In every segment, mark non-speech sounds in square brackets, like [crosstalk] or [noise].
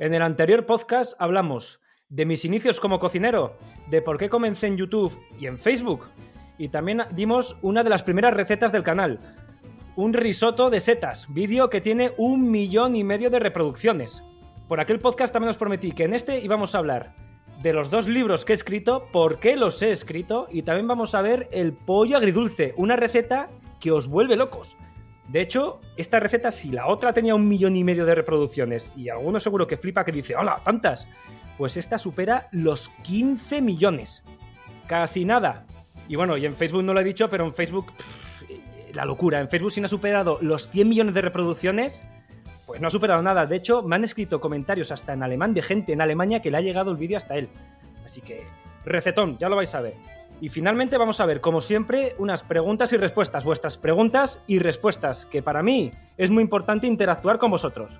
En el anterior podcast hablamos de mis inicios como cocinero, de por qué comencé en YouTube y en Facebook, y también dimos una de las primeras recetas del canal, un risotto de setas, vídeo que tiene un millón y medio de reproducciones. Por aquel podcast también os prometí que en este íbamos a hablar de los dos libros que he escrito, por qué los he escrito, y también vamos a ver el pollo agridulce, una receta que os vuelve locos. De hecho, esta receta, si la otra tenía un millón y medio de reproducciones, y alguno seguro que flipa que dice, hola, tantas, pues esta supera los 15 millones. Casi nada. Y bueno, y en Facebook no lo he dicho, pero en Facebook, la locura. En Facebook, si no ha superado los 100 millones de reproducciones, pues no ha superado nada. De hecho, me han escrito comentarios hasta en alemán de gente en Alemania que le ha llegado el vídeo hasta él. Así que, recetón, ya lo vais a ver. Y finalmente vamos a ver, como siempre, unas preguntas y respuestas, vuestras preguntas y respuestas, que para mí es muy importante interactuar con vosotros.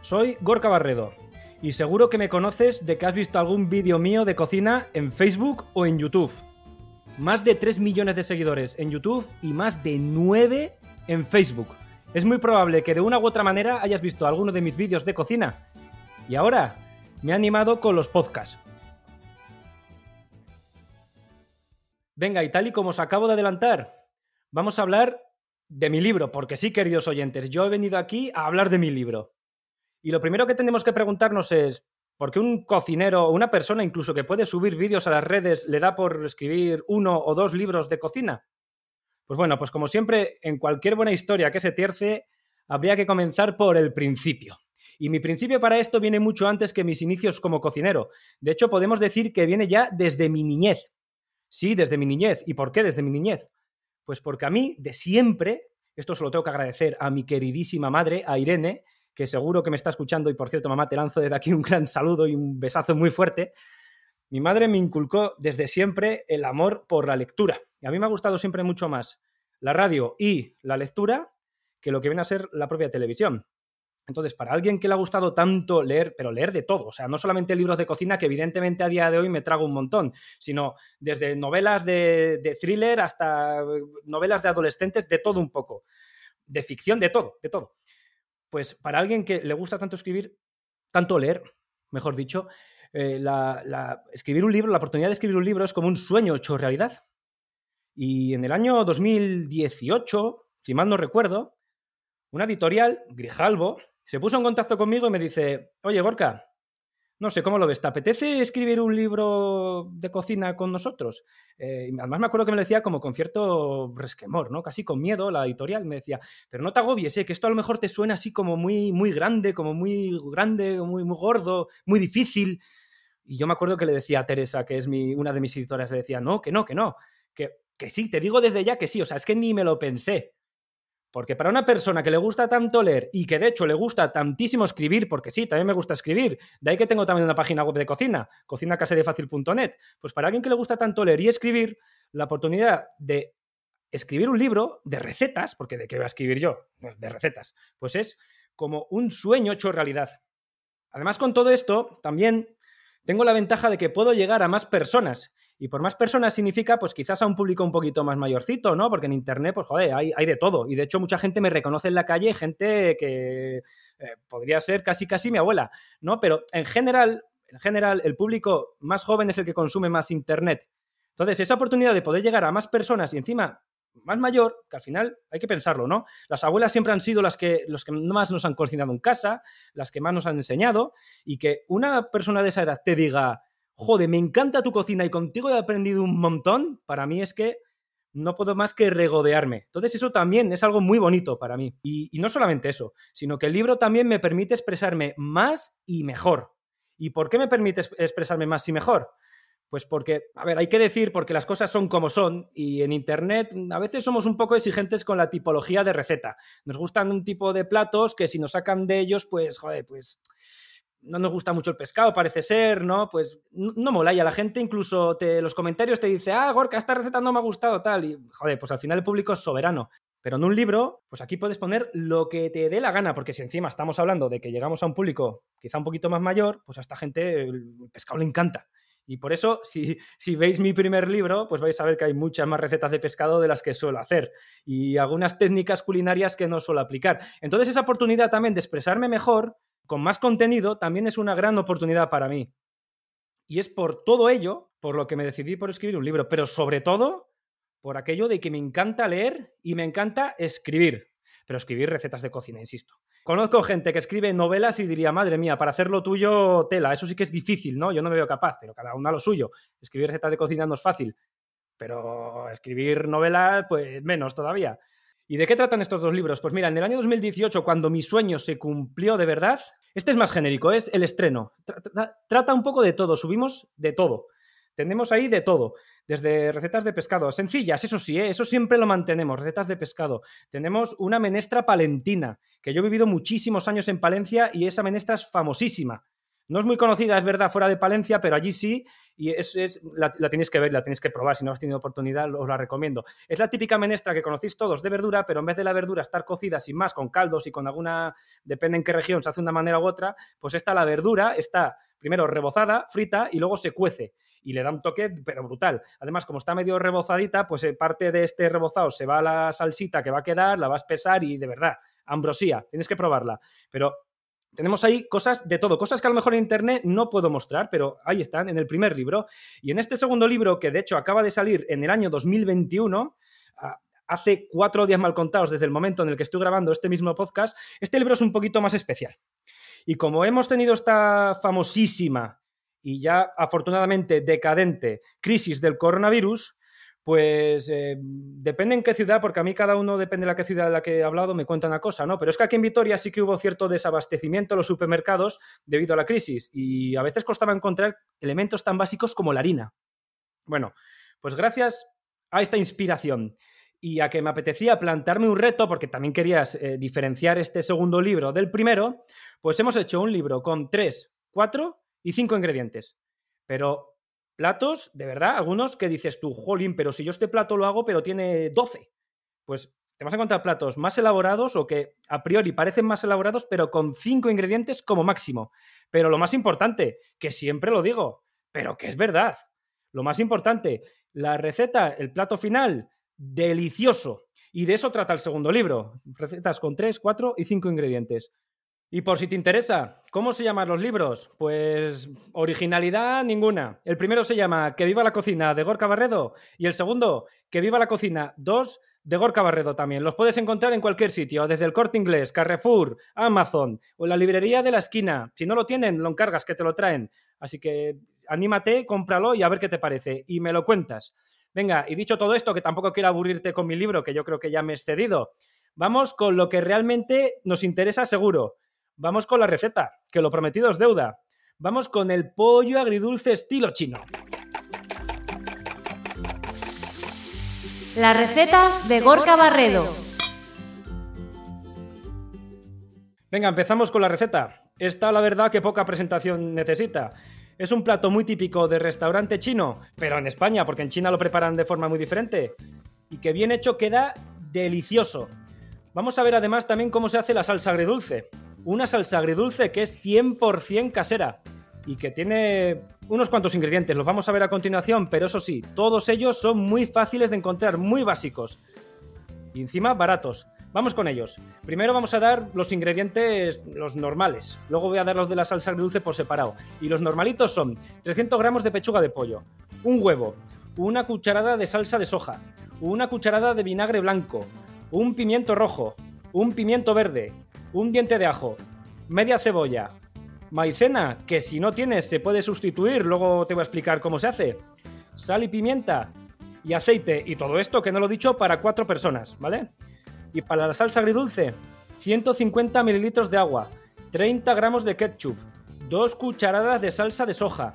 Soy Gorka Barredo y seguro que me conoces de que has visto algún vídeo mío de cocina en Facebook o en YouTube. Más de 3 millones de seguidores en YouTube y más de 9 en Facebook. Es muy probable que de una u otra manera hayas visto alguno de mis vídeos de cocina. Y ahora me ha animado con los podcasts. Venga, y tal y como os acabo de adelantar, vamos a hablar de mi libro, porque sí, queridos oyentes, yo he venido aquí a hablar de mi libro. Y lo primero que tenemos que preguntarnos es, ¿por qué un cocinero o una persona incluso que puede subir vídeos a las redes le da por escribir uno o dos libros de cocina? Pues bueno, pues como siempre, en cualquier buena historia que se tierce, habría que comenzar por el principio. Y mi principio para esto viene mucho antes que mis inicios como cocinero. De hecho, podemos decir que viene ya desde mi niñez. Sí, desde mi niñez. ¿Y por qué desde mi niñez? Pues porque a mí, de siempre, esto se lo tengo que agradecer a mi queridísima madre, a Irene, que seguro que me está escuchando, y por cierto, mamá, te lanzo desde aquí un gran saludo y un besazo muy fuerte. Mi madre me inculcó desde siempre el amor por la lectura. Y a mí me ha gustado siempre mucho más la radio y la lectura que lo que viene a ser la propia televisión. Entonces, para alguien que le ha gustado tanto leer, pero leer de todo, o sea, no solamente libros de cocina, que evidentemente a día de hoy me trago un montón, sino desde novelas de, thriller hasta eh, novelas de adolescentes, de todo un poco, de ficción, de todo, de todo. Pues para alguien que le gusta tanto escribir, tanto leer, mejor dicho, eh, escribir un libro, la oportunidad de escribir un libro es como un sueño hecho realidad. Y en el año 2018, si mal no recuerdo, una editorial, Grijalbo, se puso en contacto conmigo y me dice, oye, Gorka, no sé cómo lo ves, ¿te apetece escribir un libro de cocina con nosotros? Eh, además me acuerdo que me lo decía como con cierto resquemor, ¿no? Casi con miedo la editorial. Me decía, pero no te agobies, ¿eh? que esto a lo mejor te suena así como muy, muy grande, como muy grande, muy, muy gordo, muy difícil. Y yo me acuerdo que le decía a Teresa, que es una de mis editoras, le decía, no, que no, que no, que, que sí, te digo desde ya que sí, o sea, es que ni me lo pensé. Porque para una persona que le gusta tanto leer y que de hecho le gusta tantísimo escribir, porque sí, también me gusta escribir, de ahí que tengo también una página web de cocina, cocinacaserifacil.net, pues para alguien que le gusta tanto leer y escribir, la oportunidad de escribir un libro de recetas, porque de qué voy a escribir yo, de recetas, pues es como un sueño hecho realidad. Además, con todo esto, también tengo la ventaja de que puedo llegar a más personas y por más personas significa, pues quizás a un público un poquito más mayorcito, ¿no? Porque en Internet, pues joder, hay, de todo. Y de hecho, mucha gente me reconoce en la calle, gente que eh, podría ser casi casi mi abuela, ¿no? Pero en general, en general, el público más joven es el que consume más Internet. Entonces, esa oportunidad de poder llegar a más personas y encima más mayor, que al final hay que pensarlo, ¿no? Las abuelas siempre han sido las que, los que más nos han cocinado en casa, las que más nos han enseñado, y que una persona de esa edad te diga, joder, me encanta tu cocina y contigo he aprendido un montón, para mí es que no puedo más que regodearme. Entonces eso también es algo muy bonito para mí. Y, no solamente eso, sino que el libro también me permite expresarme más y mejor. ¿Y por qué me permite expresarme más y mejor? Pues porque, a ver, hay que decir, porque las cosas son como son y en Internet a veces somos un poco exigentes con la tipología de receta. Nos gustan un tipo de platos que si nos sacan de ellos, pues, joder, pues no nos gusta mucho el pescado, parece ser, ¿no? Pues no, mola y a la gente incluso te, los comentarios te dice, ah, Gorka, esta receta no me ha gustado, tal, y joder, pues al final el público es soberano. Pero en un libro, pues aquí puedes poner lo que te dé la gana, porque si encima estamos hablando de que llegamos a un público quizá un poquito más mayor, pues a esta gente el pescado le encanta. Y por eso, si, si, veis mi primer libro, pues vais a ver que hay muchas más recetas de pescado de las que suelo hacer y algunas técnicas culinarias que no suelo aplicar. Entonces, esa oportunidad también de expresarme mejor, con más contenido, también es una gran oportunidad para mí. Y es por todo ello por lo que me decidí por escribir un libro, pero sobre todo por aquello de que me encanta leer y me encanta escribir, pero escribir recetas de cocina, insisto. Conozco gente que escribe novelas y diría, madre mía, para hacerlo tuyo, tela, eso sí que es difícil, ¿no? Yo no me veo capaz, pero cada uno a lo suyo. Escribir recetas de cocina no es fácil, pero escribir novelas, pues menos todavía. ¿Y de qué tratan estos dos libros? Pues mira, en el año 2018, cuando mi sueño se cumplió de verdad, este es más genérico, es el estreno. Trata un poco de todo, subimos de todo. Tenemos ahí de todo, desde recetas de pescado, sencillas, eso sí, ¿eh? eso siempre lo mantenemos, recetas de pescado. Tenemos una menestra palentina, que yo he vivido muchísimos años en Palencia y esa menestra es famosísima. No es muy conocida, es verdad, fuera de Palencia, pero allí sí, y es, es la, la, tenéis que ver, la tenéis que probar. Si no has tenido oportunidad, os la recomiendo. Es la típica menestra que conocéis todos de verdura, pero en vez de la verdura estar cocida sin más, con caldos y con alguna, depende en qué región se hace de una manera u otra, pues esta la verdura está primero rebozada, frita y luego se cuece y le da un toque, pero brutal. Además, como está medio rebozadita, pues eh, parte de este rebozado se va a la salsita que va a quedar, la vas a espesar y de verdad, ambrosía, tienes que probarla. Pero tenemos ahí cosas de todo, cosas que a lo mejor en internet no puedo mostrar, pero ahí están en el primer libro. Y en este segundo libro, que de hecho acaba de salir en el año 2021, ah, hace cuatro días mal contados desde el momento en el que estoy grabando este mismo podcast, este libro es un poquito más especial. Y como hemos tenido esta famosísima y ya afortunadamente decadente crisis del coronavirus, pues eh, depende en qué ciudad, porque a mí cada uno depende de la qué ciudad de la que he hablado, me cuenta una cosa, ¿no? Pero es que aquí en Vitoria sí que hubo cierto desabastecimiento en los supermercados debido a la crisis y a veces costaba encontrar elementos tan básicos como la harina. Bueno, pues gracias a esta inspiración y a que me apetecía plantarme un reto, porque también querías eh, diferenciar este segundo libro del primero, pues hemos hecho un libro con tres, cuatro y cinco ingredientes. Pero platos, de verdad, algunos que dices tú, jolín, pero si yo este plato lo hago, pero tiene 12. Pues te vas a encontrar platos más elaborados o que a priori parecen más elaborados, pero con cinco ingredientes como máximo. Pero lo más importante, que siempre lo digo, pero que es verdad. Lo más importante, la receta, el plato final, delicioso. Y de eso trata el segundo libro. Recetas con tres, cuatro y cinco ingredientes. Y por si te interesa, ¿cómo se llaman los libros? Pues originalidad ninguna. El primero se llama Que viva la cocina de Gorka Barredo y el segundo, Que viva la cocina 2 de Gorka Barredo también. Los puedes encontrar en cualquier sitio, desde el Corte Inglés, Carrefour, Amazon o en la librería de la esquina. Si no lo tienen, lo encargas que te lo traen. Así que anímate, cómpralo y a ver qué te parece. Y me lo cuentas. Venga, y dicho todo esto, que tampoco quiero aburrirte con mi libro, que yo creo que ya me he excedido, vamos con lo que realmente nos interesa seguro Vamos con la receta, que lo prometido es deuda. Vamos con el pollo agridulce estilo chino. La receta de Gorka Barredo. Venga, empezamos con la receta. Esta, la verdad, que poca presentación necesita. Es un plato muy típico de restaurante chino, pero en España, porque en China lo preparan de forma muy diferente. Y que bien hecho queda delicioso. Vamos a ver además también cómo se hace la salsa agridulce una salsa agridulce que es 100% casera y que tiene unos cuantos ingredientes, los vamos a ver a continuación, pero eso sí, todos ellos son muy fáciles de encontrar, muy básicos y encima baratos. Vamos con ellos. Primero vamos a dar los ingredientes, los normales. Luego voy a dar los de la salsa agridulce por separado. Y los normalitos son 300 gramos de pechuga de pollo, un huevo, una cucharada de salsa de soja, una cucharada de vinagre blanco, un pimiento rojo, un pimiento verde, un diente de ajo, media cebolla, maicena, que si no tienes se puede sustituir, luego te voy a explicar cómo se hace, sal y pimienta y aceite, y todo esto que no lo he dicho para cuatro personas, ¿vale? Y para la salsa agridulce, 150 mililitros de agua, 30 gramos de ketchup, 2 cucharadas de salsa de soja,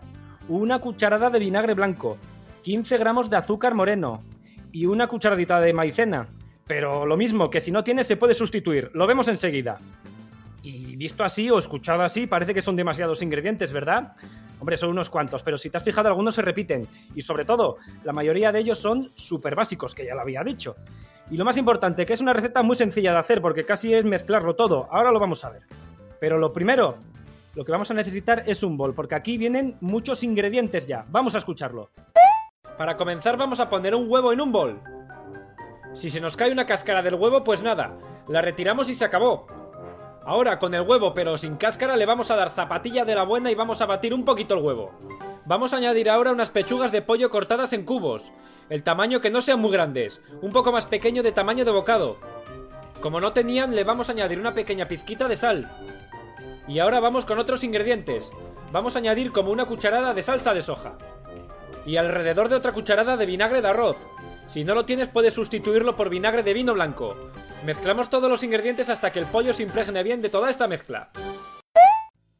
una cucharada de vinagre blanco, 15 gramos de azúcar moreno y una cucharadita de maicena, pero lo mismo, que si no tienes se puede sustituir. Lo vemos enseguida. Y visto así o escuchado así, parece que son demasiados ingredientes, ¿verdad? Hombre, son unos cuantos, pero si te has fijado, algunos se repiten. Y sobre todo, la mayoría de ellos son súper básicos, que ya lo había dicho. Y lo más importante, que es una receta muy sencilla de hacer, porque casi es mezclarlo todo. Ahora lo vamos a ver. Pero lo primero, lo que vamos a necesitar es un bol, porque aquí vienen muchos ingredientes ya. Vamos a escucharlo. Para comenzar vamos a poner un huevo en un bol. Si se nos cae una cáscara del huevo, pues nada, la retiramos y se acabó. Ahora con el huevo pero sin cáscara le vamos a dar zapatilla de la buena y vamos a batir un poquito el huevo. Vamos a añadir ahora unas pechugas de pollo cortadas en cubos. El tamaño que no sean muy grandes, un poco más pequeño de tamaño de bocado. Como no tenían, le vamos a añadir una pequeña pizquita de sal. Y ahora vamos con otros ingredientes. Vamos a añadir como una cucharada de salsa de soja. Y alrededor de otra cucharada de vinagre de arroz. Si no lo tienes puedes sustituirlo por vinagre de vino blanco. Mezclamos todos los ingredientes hasta que el pollo se impregne bien de toda esta mezcla.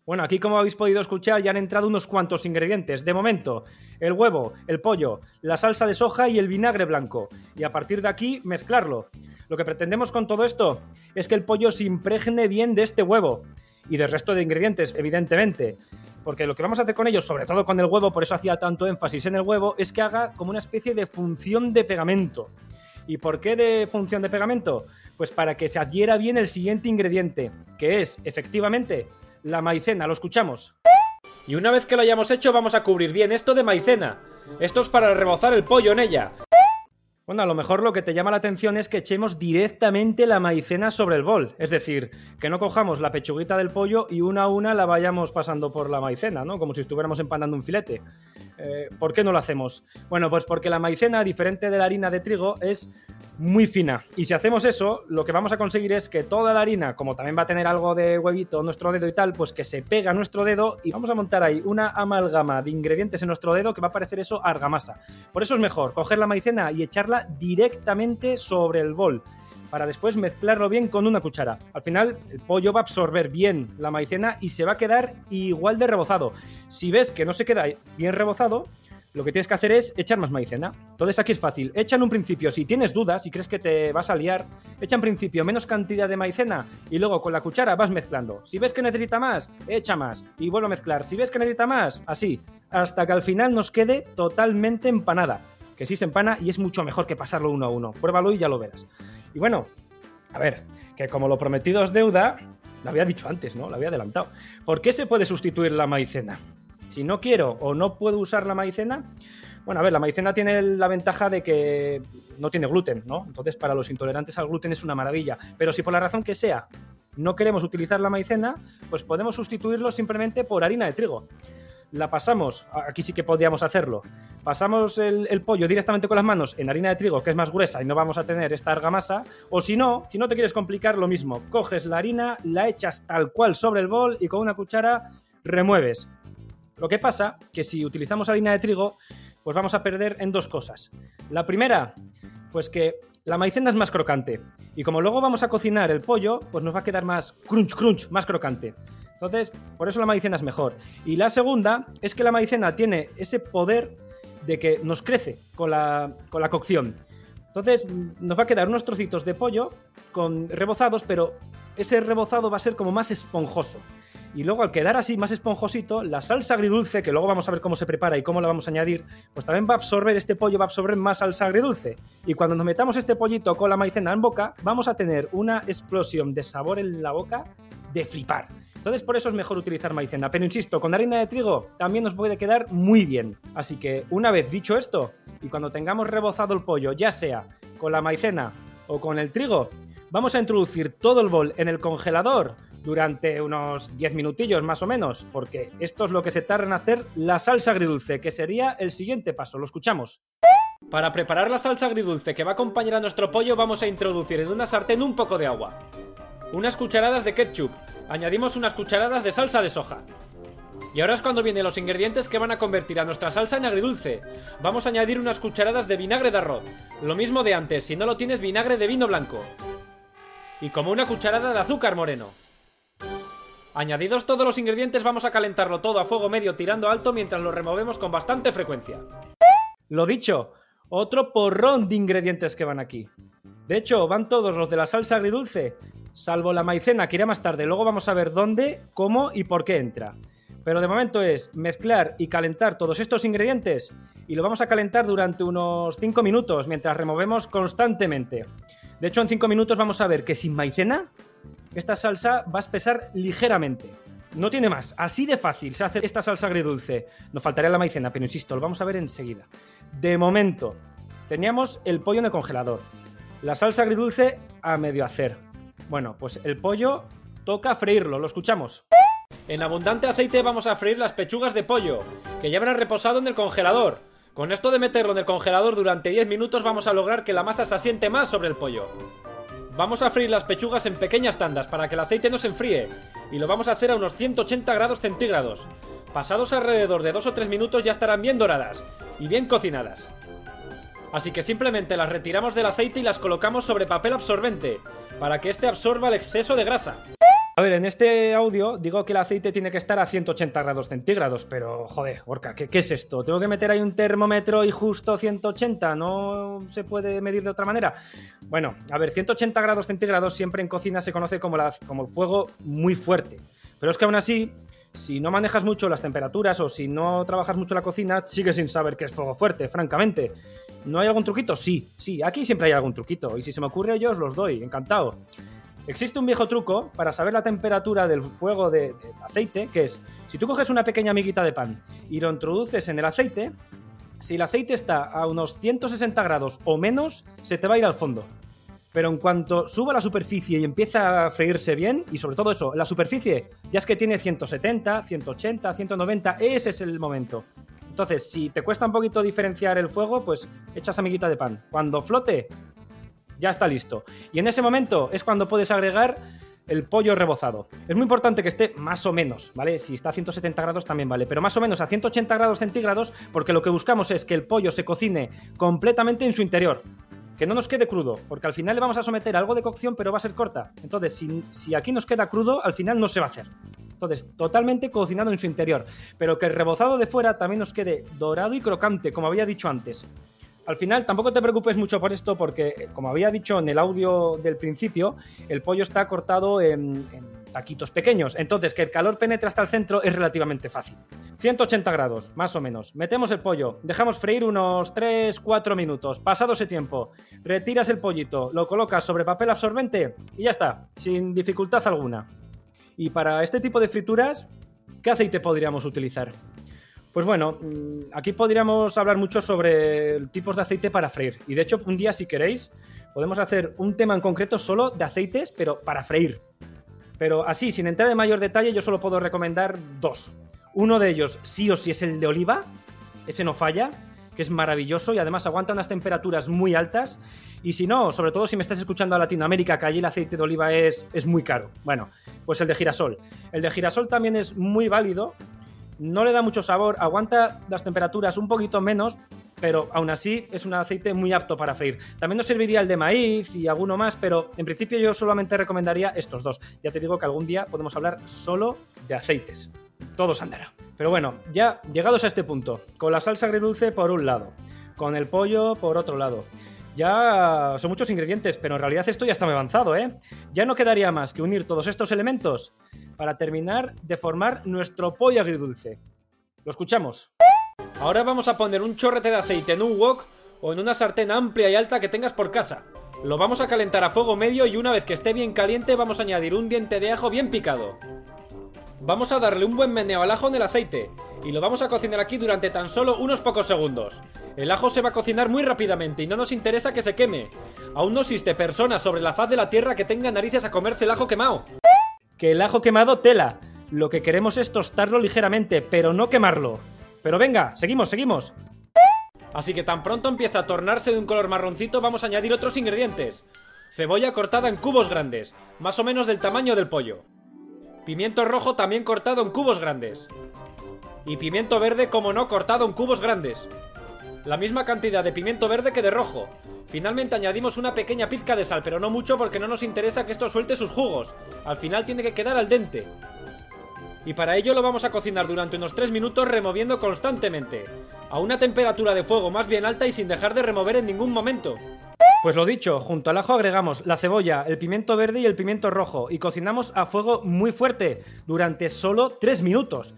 Bueno, aquí como habéis podido escuchar ya han entrado unos cuantos ingredientes. De momento, el huevo, el pollo, la salsa de soja y el vinagre blanco. Y a partir de aquí mezclarlo. Lo que pretendemos con todo esto es que el pollo se impregne bien de este huevo y del resto de ingredientes, evidentemente. Porque lo que vamos a hacer con ellos, sobre todo con el huevo, por eso hacía tanto énfasis en el huevo, es que haga como una especie de función de pegamento. ¿Y por qué de función de pegamento? Pues para que se adhiera bien el siguiente ingrediente, que es, efectivamente, la maicena. Lo escuchamos. Y una vez que lo hayamos hecho, vamos a cubrir bien esto de maicena. Esto es para rebozar el pollo en ella. Bueno, a lo mejor lo que te llama la atención es que echemos directamente la maicena sobre el bol. Es decir, que no cojamos la pechuguita del pollo y una a una la vayamos pasando por la maicena, ¿no? Como si estuviéramos empanando un filete. Eh, ¿Por qué no lo hacemos? Bueno, pues porque la maicena, diferente de la harina de trigo, es muy fina. Y si hacemos eso, lo que vamos a conseguir es que toda la harina, como también va a tener algo de huevito, nuestro dedo y tal, pues que se pega a nuestro dedo y vamos a montar ahí una amalgama de ingredientes en nuestro dedo que va a parecer eso argamasa. Por eso es mejor coger la maicena y echarla directamente sobre el bol para después mezclarlo bien con una cuchara. Al final, el pollo va a absorber bien la maicena y se va a quedar igual de rebozado. Si ves que no se queda bien rebozado, lo que tienes que hacer es echar más maicena. Entonces aquí es fácil. Echa en un principio, si tienes dudas, si crees que te vas a liar, echa en principio menos cantidad de maicena y luego con la cuchara vas mezclando. Si ves que necesita más, echa más y vuelve a mezclar. Si ves que necesita más, así, hasta que al final nos quede totalmente empanada. Que sí se empana y es mucho mejor que pasarlo uno a uno. Pruébalo y ya lo verás. Y bueno, a ver, que como lo prometido es deuda, lo había dicho antes, ¿no? Lo había adelantado. ¿Por qué se puede sustituir la maicena? Si no quiero o no puedo usar la maicena, bueno, a ver, la maicena tiene la ventaja de que no tiene gluten, ¿no? Entonces, para los intolerantes al gluten es una maravilla. Pero si por la razón que sea no queremos utilizar la maicena, pues podemos sustituirlo simplemente por harina de trigo la pasamos, aquí sí que podríamos hacerlo, pasamos el, pollo directamente con las manos en harina de trigo, que es más gruesa y no vamos a tener esta argamasa, o si no, si no te quieres complicar, lo mismo, coges la harina, la echas tal cual sobre el bol y con una cuchara remueves. Lo que pasa que si utilizamos harina de trigo, pues vamos a perder en dos cosas. La primera, pues que la maicena es más crocante. Y como luego vamos a cocinar el pollo, pues nos va a quedar más crunch, crunch, más crocante. Entonces, por eso la maicena es mejor. Y la segunda es que la maicena tiene ese poder de que nos crece con la, con la cocción. Entonces, nos va a quedar unos trocitos de pollo con rebozados, pero ese rebozado va a ser como más esponjoso. Y luego al quedar así más esponjosito, la salsa agridulce, que luego vamos a ver cómo se prepara y cómo la vamos a añadir, pues también va a absorber este pollo, va a absorber más salsa agridulce. Y cuando nos metamos este pollito con la maicena en boca, vamos a tener una explosión de sabor en la boca de flipar. Entonces por eso es mejor utilizar maicena. Pero insisto, con harina de trigo también nos puede quedar muy bien. Así que una vez dicho esto, y cuando tengamos rebozado el pollo, ya sea con la maicena o con el trigo, vamos a introducir todo el bol en el congelador durante unos 10 minutillos más o menos, porque esto es lo que se tarda en hacer la salsa agridulce, que sería el siguiente paso. Lo escuchamos. Para preparar la salsa agridulce que va a acompañar a nuestro pollo vamos a introducir en una sartén un poco de agua unas cucharadas de ketchup, añadimos unas cucharadas de salsa de soja. Y ahora es cuando vienen los ingredientes que van a convertir a nuestra salsa en agridulce. Vamos a añadir unas cucharadas de vinagre de arroz, lo mismo de antes, si no lo tienes vinagre de vino blanco. Y como una cucharada de azúcar moreno. Añadidos todos los ingredientes vamos a calentarlo todo a fuego medio tirando alto mientras lo removemos con bastante frecuencia. Lo dicho, otro porrón de ingredientes que van aquí. De hecho, van todos los de la salsa agridulce salvo la maicena que irá más tarde. Luego vamos a ver dónde, cómo y por qué entra. Pero de momento es mezclar y calentar todos estos ingredientes y lo vamos a calentar durante unos 5 minutos mientras removemos constantemente. De hecho, en 5 minutos vamos a ver que sin maicena esta salsa va a espesar ligeramente. No tiene más. Así de fácil se hace esta salsa agridulce. Nos faltaría la maicena, pero insisto, lo vamos a ver enseguida. De momento, teníamos el pollo en el congelador. La salsa agridulce a medio hacer. Bueno, pues el pollo toca freírlo, lo escuchamos. En abundante aceite vamos a freír las pechugas de pollo, que ya habrán reposado en el congelador. Con esto de meterlo en el congelador durante 10 minutos vamos a lograr que la masa se asiente más sobre el pollo. Vamos a freír las pechugas en pequeñas tandas para que el aceite no se enfríe y lo vamos a hacer a unos 180 grados centígrados. Pasados alrededor de 2 o 3 minutos ya estarán bien doradas y bien cocinadas. Así que simplemente las retiramos del aceite y las colocamos sobre papel absorbente para que este absorba el exceso de grasa. A ver, en este audio digo que el aceite tiene que estar a 180 grados centígrados, pero joder, Orca, ¿qué, ¿qué, es esto? ¿Tengo que meter ahí un termómetro y justo 180? ¿No se puede medir de otra manera? Bueno, a ver, 180 grados centígrados siempre en cocina se conoce como, la, como el fuego muy fuerte. Pero es que aún así, si no manejas mucho las temperaturas o si no trabajas mucho la cocina, sigues sin saber qué es fuego fuerte, francamente. ¿No hay algún truquito? Sí, sí, aquí siempre hay algún truquito. Y si se me ocurre yo os los doy, encantado. Existe un viejo truco para saber la temperatura del fuego del de aceite, que es, si tú coges una pequeña amiguita de pan y lo introduces en el aceite, si el aceite está a unos 160 grados o menos, se te va a ir al fondo. Pero en cuanto suba la superficie y empieza a freírse bien, y sobre todo eso, la superficie ya es que tiene 170, 180, 190, ese es el momento. Entonces, si te cuesta un poquito diferenciar el fuego, pues echas amiguita de pan. Cuando flote, ya está listo. Y en ese momento es cuando puedes agregar el pollo rebozado. Es muy importante que esté más o menos, ¿vale? Si está a 170 grados también vale, pero más o menos a 180 grados centígrados porque lo que buscamos es que el pollo se cocine completamente en su interior. Que no nos quede crudo, porque al final le vamos a someter algo de cocción, pero va a ser corta. Entonces, si, aquí nos queda crudo, al final no se va a hacer. Entonces, totalmente cocinado en su interior. Pero que el rebozado de fuera también nos quede dorado y crocante, como había dicho antes. Al final, tampoco te preocupes mucho por esto porque, como había dicho en el audio del principio, el pollo está cortado en, en, taquitos pequeños. Entonces, que el calor penetre hasta el centro es relativamente fácil. 180 grados, más o menos. Metemos el pollo, dejamos freír unos 3-4 minutos. Pasado ese tiempo, retiras el pollito, lo colocas sobre papel absorbente y ya está, sin dificultad alguna. Y para este tipo de frituras, ¿qué aceite podríamos utilizar? Pues bueno, aquí podríamos hablar mucho sobre tipos de aceite para freír. Y de hecho, un día, si queréis, podemos hacer un tema en concreto solo de aceites, pero para freír. Pero así, sin entrar en mayor detalle, yo solo puedo recomendar dos. Uno de ellos, sí o sí, es el de oliva. Ese no falla, que es maravilloso y además aguanta unas temperaturas muy altas. Y si no, sobre todo si me estás escuchando a Latinoamérica, que allí el aceite de oliva es, es muy caro. Bueno, pues el de girasol. El de girasol también es muy válido no le da mucho sabor, aguanta las temperaturas un poquito menos, pero aún así es un aceite muy apto para freír. También nos serviría el de maíz y alguno más, pero en principio yo solamente recomendaría estos dos. Ya te digo que algún día podemos hablar solo de aceites. Todos andará. Pero bueno, ya llegados a este punto, con la salsa agridulce por un lado, con el pollo por otro lado. Ya son muchos ingredientes, pero en realidad esto ya está muy avanzado, ¿eh? Ya no quedaría más que unir todos estos elementos para terminar de formar nuestro pollo agridulce. Lo escuchamos. Ahora vamos a poner un chorrete de aceite en un wok o en una sartén amplia y alta que tengas por casa. Lo vamos a calentar a fuego medio y una vez que esté bien caliente vamos a añadir un diente de ajo bien picado. Vamos a darle un buen meneo al ajo en el aceite y lo vamos a cocinar aquí durante tan solo unos pocos segundos. El ajo se va a cocinar muy rápidamente y no nos interesa que se queme. Aún no existe persona sobre la faz de la tierra que tenga narices a comerse el ajo quemado que el ajo quemado tela. Lo que queremos es tostarlo ligeramente, pero no quemarlo. Pero venga, seguimos, seguimos. Así que tan pronto empieza a tornarse de un color marroncito, vamos a añadir otros ingredientes. Cebolla cortada en cubos grandes, más o menos del tamaño del pollo. Pimiento rojo también cortado en cubos grandes. Y pimiento verde, como no, cortado en cubos grandes. La misma cantidad de pimiento verde que de rojo. Finalmente añadimos una pequeña pizca de sal, pero no mucho porque no nos interesa que esto suelte sus jugos. Al final tiene que quedar al dente. Y para ello lo vamos a cocinar durante unos 3 minutos removiendo constantemente, a una temperatura de fuego más bien alta y sin dejar de remover en ningún momento. Pues lo dicho, junto al ajo agregamos la cebolla, el pimiento verde y el pimiento rojo y cocinamos a fuego muy fuerte durante solo 3 minutos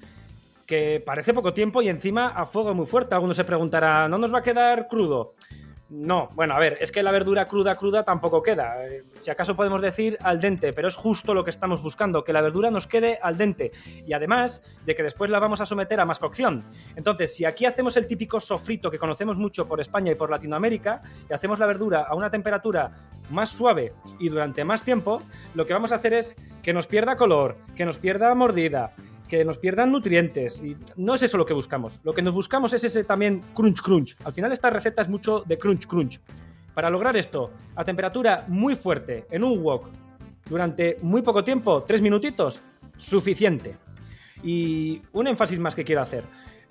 que parece poco tiempo y encima a fuego muy fuerte. Alguno se preguntará, ¿no nos va a quedar crudo? No, bueno, a ver, es que la verdura cruda, cruda tampoco queda. Eh, Si acaso podemos decir al dente, pero es justo lo que estamos buscando, que la verdura nos quede al dente. Y además de que después la vamos a someter a más cocción. Entonces, si aquí hacemos el típico sofrito que conocemos mucho por España y por Latinoamérica, y hacemos la verdura a una temperatura más suave y durante más tiempo, lo que vamos a hacer es que nos pierda color, que nos pierda mordida, que nos pierdan nutrientes. Y no es eso lo que buscamos. Lo que nos buscamos es ese también crunch crunch. Al final esta receta es mucho de crunch crunch. Para lograr esto, a temperatura muy fuerte, en un wok, durante muy poco tiempo, tres minutitos, suficiente. Y un énfasis más que quiero hacer.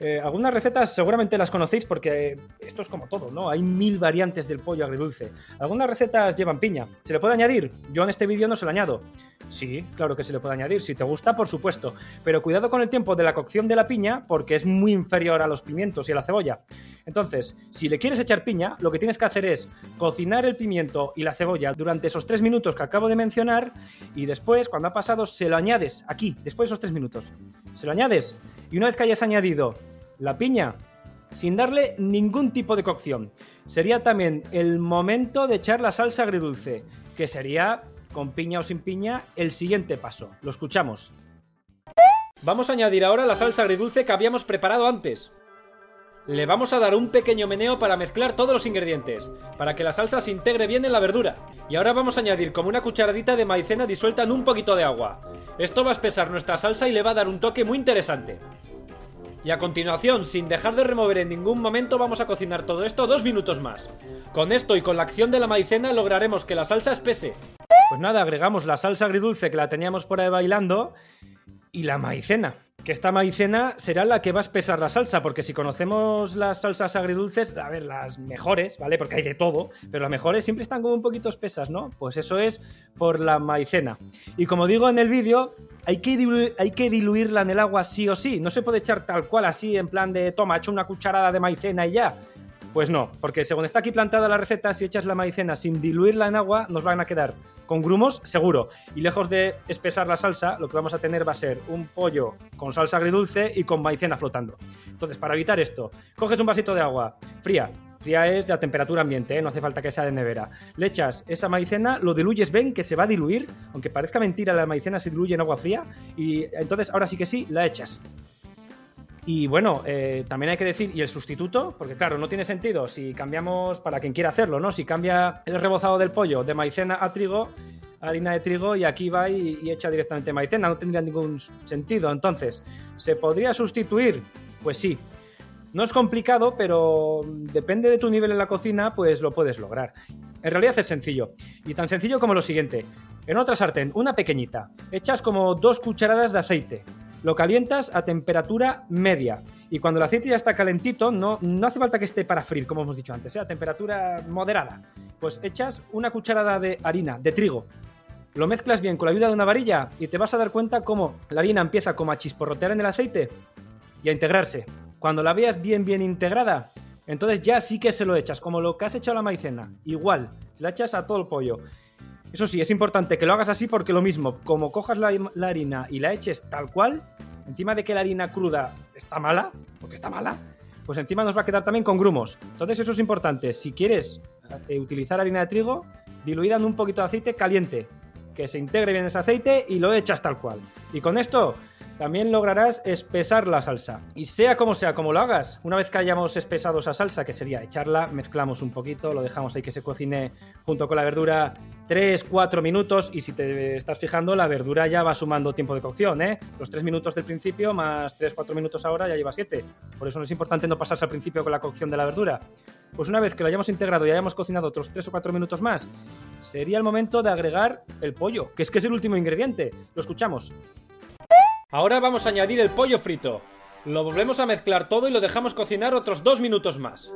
Eh, algunas recetas seguramente las conocéis porque esto es como todo, ¿no? Hay mil variantes del pollo agridulce. Algunas recetas llevan piña. ¿Se le puede añadir? Yo en este vídeo no se lo añado. Sí, claro que se le puede añadir. Si te gusta, por supuesto. Pero cuidado con el tiempo de la cocción de la piña porque es muy inferior a los pimientos y a la cebolla. Entonces, si le quieres echar piña, lo que tienes que hacer es cocinar el pimiento y la cebolla durante esos tres minutos que acabo de mencionar y después, cuando ha pasado, se lo añades aquí, después de esos tres minutos. Se lo añades y una vez que hayas añadido la piña, sin darle ningún tipo de cocción, sería también el momento de echar la salsa agridulce, que sería, con piña o sin piña, el siguiente paso. Lo escuchamos. Vamos a añadir ahora la salsa agridulce que habíamos preparado antes. Le vamos a dar un pequeño meneo para mezclar todos los ingredientes, para que la salsa se integre bien en la verdura. Y ahora vamos a añadir como una cucharadita de maicena disuelta en un poquito de agua. Esto va a espesar nuestra salsa y le va a dar un toque muy interesante. Y a continuación, sin dejar de remover en ningún momento, vamos a cocinar todo esto dos minutos más. Con esto y con la acción de la maicena lograremos que la salsa espese. Pues nada, agregamos la salsa agridulce que la teníamos por ahí bailando y la maicena. Que esta maicena será la que va a espesar la salsa, porque si conocemos las salsas agridulces, a ver, las mejores, ¿vale? Porque hay de todo, pero las mejores siempre están como un poquito espesas, ¿no? Pues eso es por la maicena. Y como digo en el vídeo, hay que, hay que diluirla en el agua sí o sí. No se puede echar tal cual así, en plan de, toma, echo una cucharada de maicena y ya. Pues no, porque según está aquí plantada la receta, si echas la maicena sin diluirla en agua, nos van a quedar con grumos, seguro. Y lejos de espesar la salsa, lo que vamos a tener va a ser un pollo con salsa agridulce y con maicena flotando. Entonces, para evitar esto, coges un vasito de agua fría. Fría es de a temperatura ambiente, ¿eh? no hace falta que sea de nevera. Le echas esa maicena, lo diluyes, ven que se va a diluir, aunque parezca mentira, la maicena se diluye en agua fría. Y entonces, ahora sí que sí, la echas. Y bueno, eh, también hay que decir, ¿y el sustituto? Porque claro, no tiene sentido si cambiamos, para quien quiera hacerlo, ¿no? Si cambia el rebozado del pollo de maicena a trigo, harina de trigo, y aquí va y, y echa directamente maicena, no tendría ningún sentido. Entonces, ¿se podría sustituir? Pues sí. No es complicado, pero depende de tu nivel en la cocina, pues lo puedes lograr. En realidad es sencillo. Y tan sencillo como lo siguiente. En otra sartén, una pequeñita, echas como dos cucharadas de aceite. Lo calientas a temperatura media. Y cuando el aceite ya está calentito, no, no hace falta que esté para freír, como hemos dicho antes, ¿eh? a temperatura moderada. Pues echas una cucharada de harina, de trigo. Lo mezclas bien con la ayuda de una varilla y te vas a dar cuenta cómo la harina empieza como a chisporrotear en el aceite y a integrarse. Cuando la veas bien, bien integrada, entonces ya sí que se lo echas, como lo que has hecho a la maicena. Igual, se la echas a todo el pollo. Eso sí, es importante que lo hagas así porque lo mismo, como cojas la, harina y la eches tal cual, encima de que la harina cruda está mala, porque está mala, pues encima nos va a quedar también con grumos. Entonces eso es importante. Si quieres eh, utilizar harina de trigo, diluida en un poquito de aceite caliente, que se integre bien ese aceite y lo echas tal cual. Y con esto también lograrás espesar la salsa. Y sea como sea, como lo hagas, una vez que hayamos espesado esa salsa, que sería echarla, mezclamos un poquito, lo dejamos ahí que se cocine junto con la verdura 3-4 minutos y si te estás fijando, la verdura ya va sumando tiempo de cocción, ¿eh? Los 3 minutos del principio más 3-4 minutos ahora ya lleva 7. Por eso no es importante no pasarse al principio con la cocción de la verdura. Pues una vez que lo hayamos integrado y hayamos cocinado otros 3 o 4 minutos más, sería el momento de agregar el pollo, que es que es el último ingrediente. Lo escuchamos. Ahora vamos a añadir el pollo frito. Lo volvemos a mezclar todo y lo dejamos cocinar otros dos minutos más.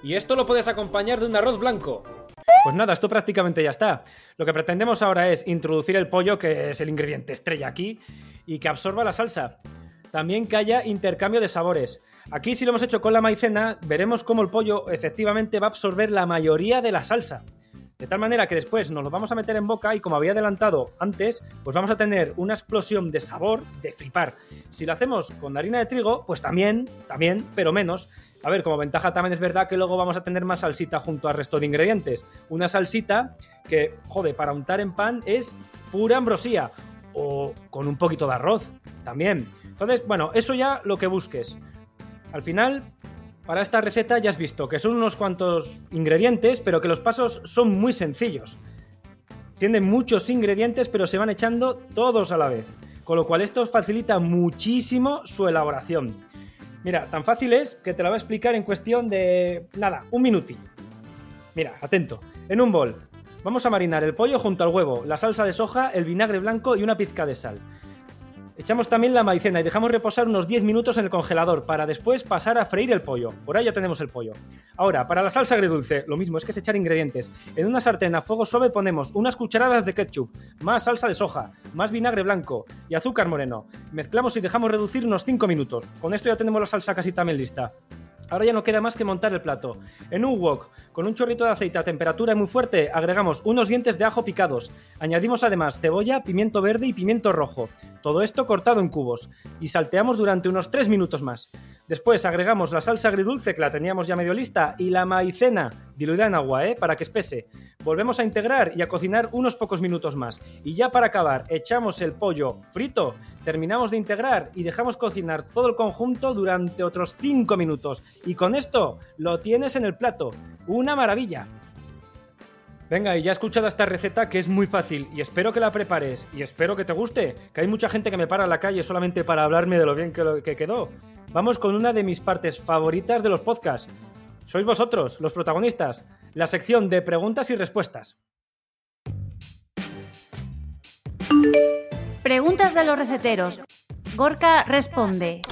Y esto lo puedes acompañar de un arroz blanco. Pues nada, esto prácticamente ya está. Lo que pretendemos ahora es introducir el pollo, que es el ingrediente estrella aquí, y que absorba la salsa. También que haya intercambio de sabores. Aquí si lo hemos hecho con la maicena, veremos cómo el pollo efectivamente va a absorber la mayoría de la salsa. De tal manera que después nos lo vamos a meter en boca y como había adelantado antes, pues vamos a tener una explosión de sabor de flipar. Si lo hacemos con harina de trigo, pues también, también, pero menos. A ver, como ventaja también es verdad que luego vamos a tener más salsita junto al resto de ingredientes. Una salsita que, joder, para untar en pan es pura ambrosía. O con un poquito de arroz también. Entonces, bueno, eso ya lo que busques. Al final, para esta receta ya has visto que son unos cuantos ingredientes, pero que los pasos son muy sencillos. Tienen muchos ingredientes, pero se van echando todos a la vez. Con lo cual esto facilita muchísimo su elaboración. Mira, tan fácil es que te lo voy a explicar en cuestión de... nada, un minutillo. Mira, atento. En un bol vamos a marinar el pollo junto al huevo, la salsa de soja, el vinagre blanco y una pizca de sal. Echamos también la maicena y dejamos reposar unos 10 minutos en el congelador para después pasar a freír el pollo. Por ahí ya tenemos el pollo. Ahora, para la salsa agridulce, lo mismo es que es echar ingredientes. En una sartén a fuego suave ponemos unas cucharadas de ketchup, más salsa de soja, más vinagre blanco y azúcar moreno. Mezclamos y dejamos reducir unos 5 minutos. Con esto ya tenemos la salsa casi también lista. Ahora ya no queda más que montar el plato. En un wok, con un chorrito de aceite a temperatura muy fuerte, agregamos unos dientes de ajo picados. Añadimos además cebolla, pimiento verde y pimiento rojo. Todo esto cortado en cubos. Y salteamos durante unos 3 minutos más. Después agregamos la salsa agridulce que la teníamos ya medio lista y la maicena diluida en agua, ¿eh? Para que espese. Volvemos a integrar y a cocinar unos pocos minutos más. Y ya para acabar, echamos el pollo frito, terminamos de integrar y dejamos cocinar todo el conjunto durante otros 5 minutos. Y con esto lo tienes en el plato. ¡Una maravilla! Venga, y ya he escuchado esta receta que es muy fácil y espero que la prepares y espero que te guste, que hay mucha gente que me para en la calle solamente para hablarme de lo bien que, lo, que quedó. Vamos con una de mis partes favoritas de los podcasts. Sois vosotros, los protagonistas, la sección de preguntas y respuestas. Preguntas de los receteros. Gorka responde.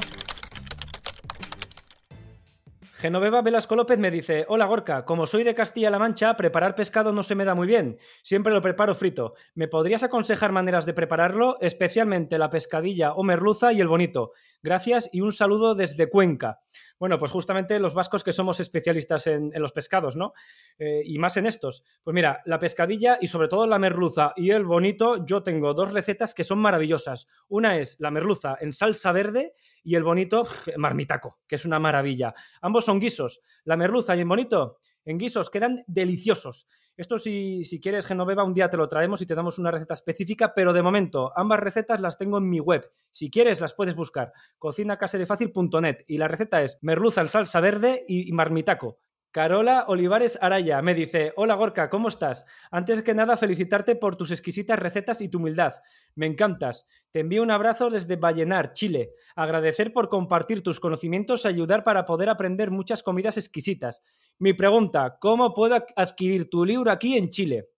Genoveva Velasco López me dice, hola Gorka, como soy de Castilla-La Mancha, preparar pescado no se me da muy bien, siempre lo preparo frito. ¿Me podrías aconsejar maneras de prepararlo, especialmente la pescadilla o merluza y el bonito? Gracias y un saludo desde Cuenca. Bueno, pues justamente los vascos que somos especialistas en, en los pescados, ¿no? Eh, y más en estos. Pues mira, la pescadilla y sobre todo la merluza y el bonito, yo tengo dos recetas que son maravillosas. Una es la merluza en salsa verde y el bonito marmitaco, que es una maravilla. Ambos son guisos. La merluza y el bonito en guisos quedan deliciosos. Esto si, si, quieres, Genoveva, un día te lo traemos y te damos una receta específica, pero de momento ambas recetas las tengo en mi web. Si quieres, las puedes buscar. cocinacaserifacil.net y la receta es merluza en salsa verde y marmitaco. Carola Olivares Araya me dice, hola Gorka, ¿cómo estás? Antes que nada, felicitarte por tus exquisitas recetas y tu humildad. Me encantas. Te envío un abrazo desde Vallenar, Chile. Agradecer por compartir tus conocimientos y ayudar para poder aprender muchas comidas exquisitas. Mi pregunta, ¿cómo puedo adquirir tu libro aquí en Chile?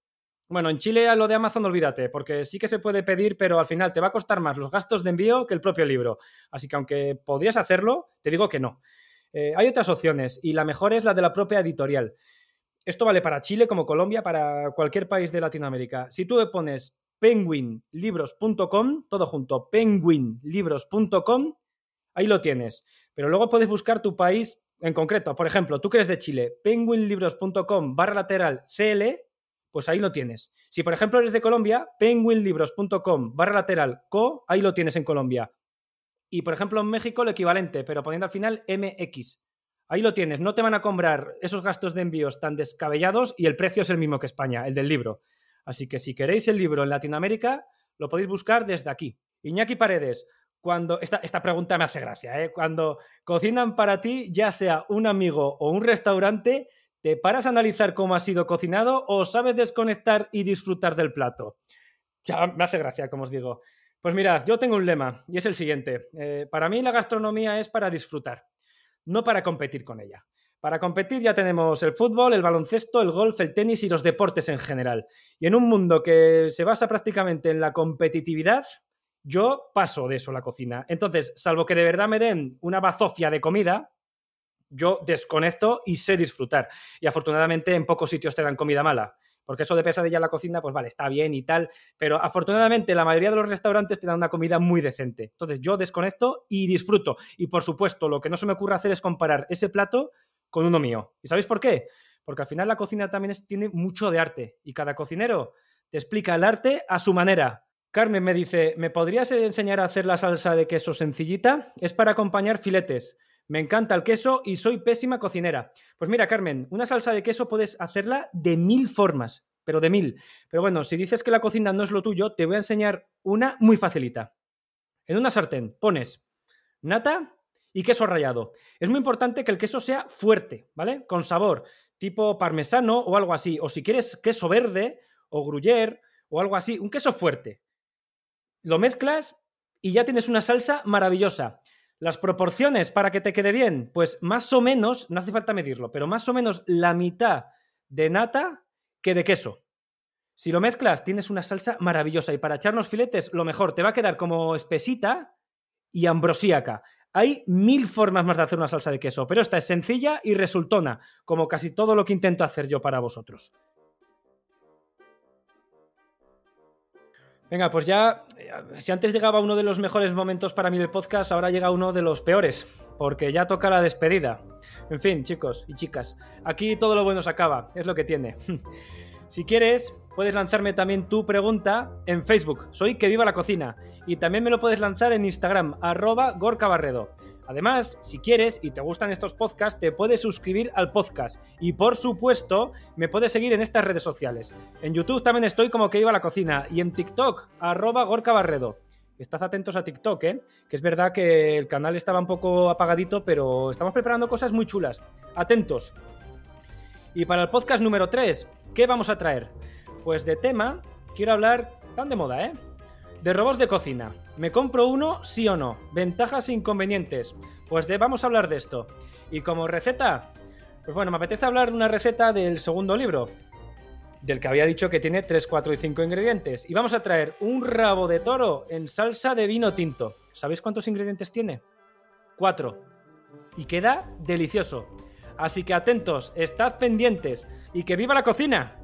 Bueno, en Chile a lo de Amazon olvídate, porque sí que se puede pedir, pero al final te va a costar más los gastos de envío que el propio libro. Así que aunque podrías hacerlo, te digo que no. Eh, hay otras opciones y la mejor es la de la propia editorial. Esto vale para Chile como Colombia, para cualquier país de Latinoamérica. Si tú pones penguinlibros.com, todo junto, penguinlibros.com, ahí lo tienes. Pero luego puedes buscar tu país en concreto. Por ejemplo, tú que eres de Chile, penguinlibros.com barra lateral CL, pues ahí lo tienes. Si por ejemplo eres de Colombia, penguinlibros.com barra lateral co, ahí lo tienes en Colombia. Y por ejemplo en México lo equivalente, pero poniendo al final MX. Ahí lo tienes, no te van a comprar esos gastos de envíos tan descabellados y el precio es el mismo que España, el del libro. Así que si queréis el libro en Latinoamérica, lo podéis buscar desde aquí. Iñaki Paredes, cuando esta, esta pregunta me hace gracia, ¿eh? cuando cocinan para ti, ya sea un amigo o un restaurante, ¿te paras a analizar cómo ha sido cocinado o sabes desconectar y disfrutar del plato? Ya me hace gracia, como os digo. Pues mirad, yo tengo un lema y es el siguiente. Eh, para mí la gastronomía es para disfrutar, no para competir con ella. Para competir ya tenemos el fútbol, el baloncesto, el golf, el tenis y los deportes en general. Y en un mundo que se basa prácticamente en la competitividad, yo paso de eso la cocina. Entonces, salvo que de verdad me den una bazofia de comida, yo desconecto y sé disfrutar. Y afortunadamente en pocos sitios te dan comida mala porque eso de pesadilla en la cocina, pues vale, está bien y tal, pero afortunadamente la mayoría de los restaurantes te dan una comida muy decente. Entonces yo desconecto y disfruto. Y por supuesto, lo que no se me ocurre hacer es comparar ese plato con uno mío. ¿Y sabéis por qué? Porque al final la cocina también tiene mucho de arte y cada cocinero te explica el arte a su manera. Carmen me dice, ¿me podrías enseñar a hacer la salsa de queso sencillita? Es para acompañar filetes. Me encanta el queso y soy pésima cocinera. Pues mira, Carmen, una salsa de queso puedes hacerla de mil formas, pero de mil. Pero bueno, si dices que la cocina no es lo tuyo, te voy a enseñar una muy facilita. En una sartén pones nata y queso rallado. Es muy importante que el queso sea fuerte, ¿vale? Con sabor, tipo parmesano o algo así. O si quieres queso verde o gruyère o algo así, un queso fuerte. Lo mezclas y ya tienes una salsa maravillosa. Las proporciones para que te quede bien, pues más o menos, no hace falta medirlo, pero más o menos la mitad de nata que de queso. Si lo mezclas, tienes una salsa maravillosa y para echarnos filetes, lo mejor, te va a quedar como espesita y ambrosíaca. Hay mil formas más de hacer una salsa de queso, pero esta es sencilla y resultona, como casi todo lo que intento hacer yo para vosotros. Venga, pues ya, eh, si antes llegaba uno de los mejores momentos para mí del podcast, ahora llega uno de los peores, porque ya toca la despedida. En fin, chicos y chicas, aquí todo lo bueno se acaba, es lo que tiene. [laughs] Si quieres, puedes lanzarme también tu pregunta en Facebook, soy que viva la cocina, y también me lo puedes lanzar en Instagram, arroba gorcabarredo. Además, si quieres y te gustan estos podcasts, te puedes suscribir al podcast. Y por supuesto, me puedes seguir en estas redes sociales. En YouTube también estoy como que iba a la cocina. Y en TikTok, arroba Gorka Barredo. Estad atentos a TikTok, ¿eh? Que es verdad que el canal estaba un poco apagadito, pero estamos preparando cosas muy chulas. Atentos. Y para el podcast número 3, ¿qué vamos a traer? Pues de tema, quiero hablar tan de moda, ¿eh? De robots de cocina. ¿Me compro uno, sí o no? Ventajas e inconvenientes. Pues de, vamos a hablar de esto. Y como receta, pues bueno, me apetece hablar de una receta del segundo libro, del que había dicho que tiene 3, 4 y 5 ingredientes. Y vamos a traer un rabo de toro en salsa de vino tinto. ¿Sabéis cuántos ingredientes tiene? 4. Y queda delicioso. Así que atentos, estad pendientes y que viva la cocina.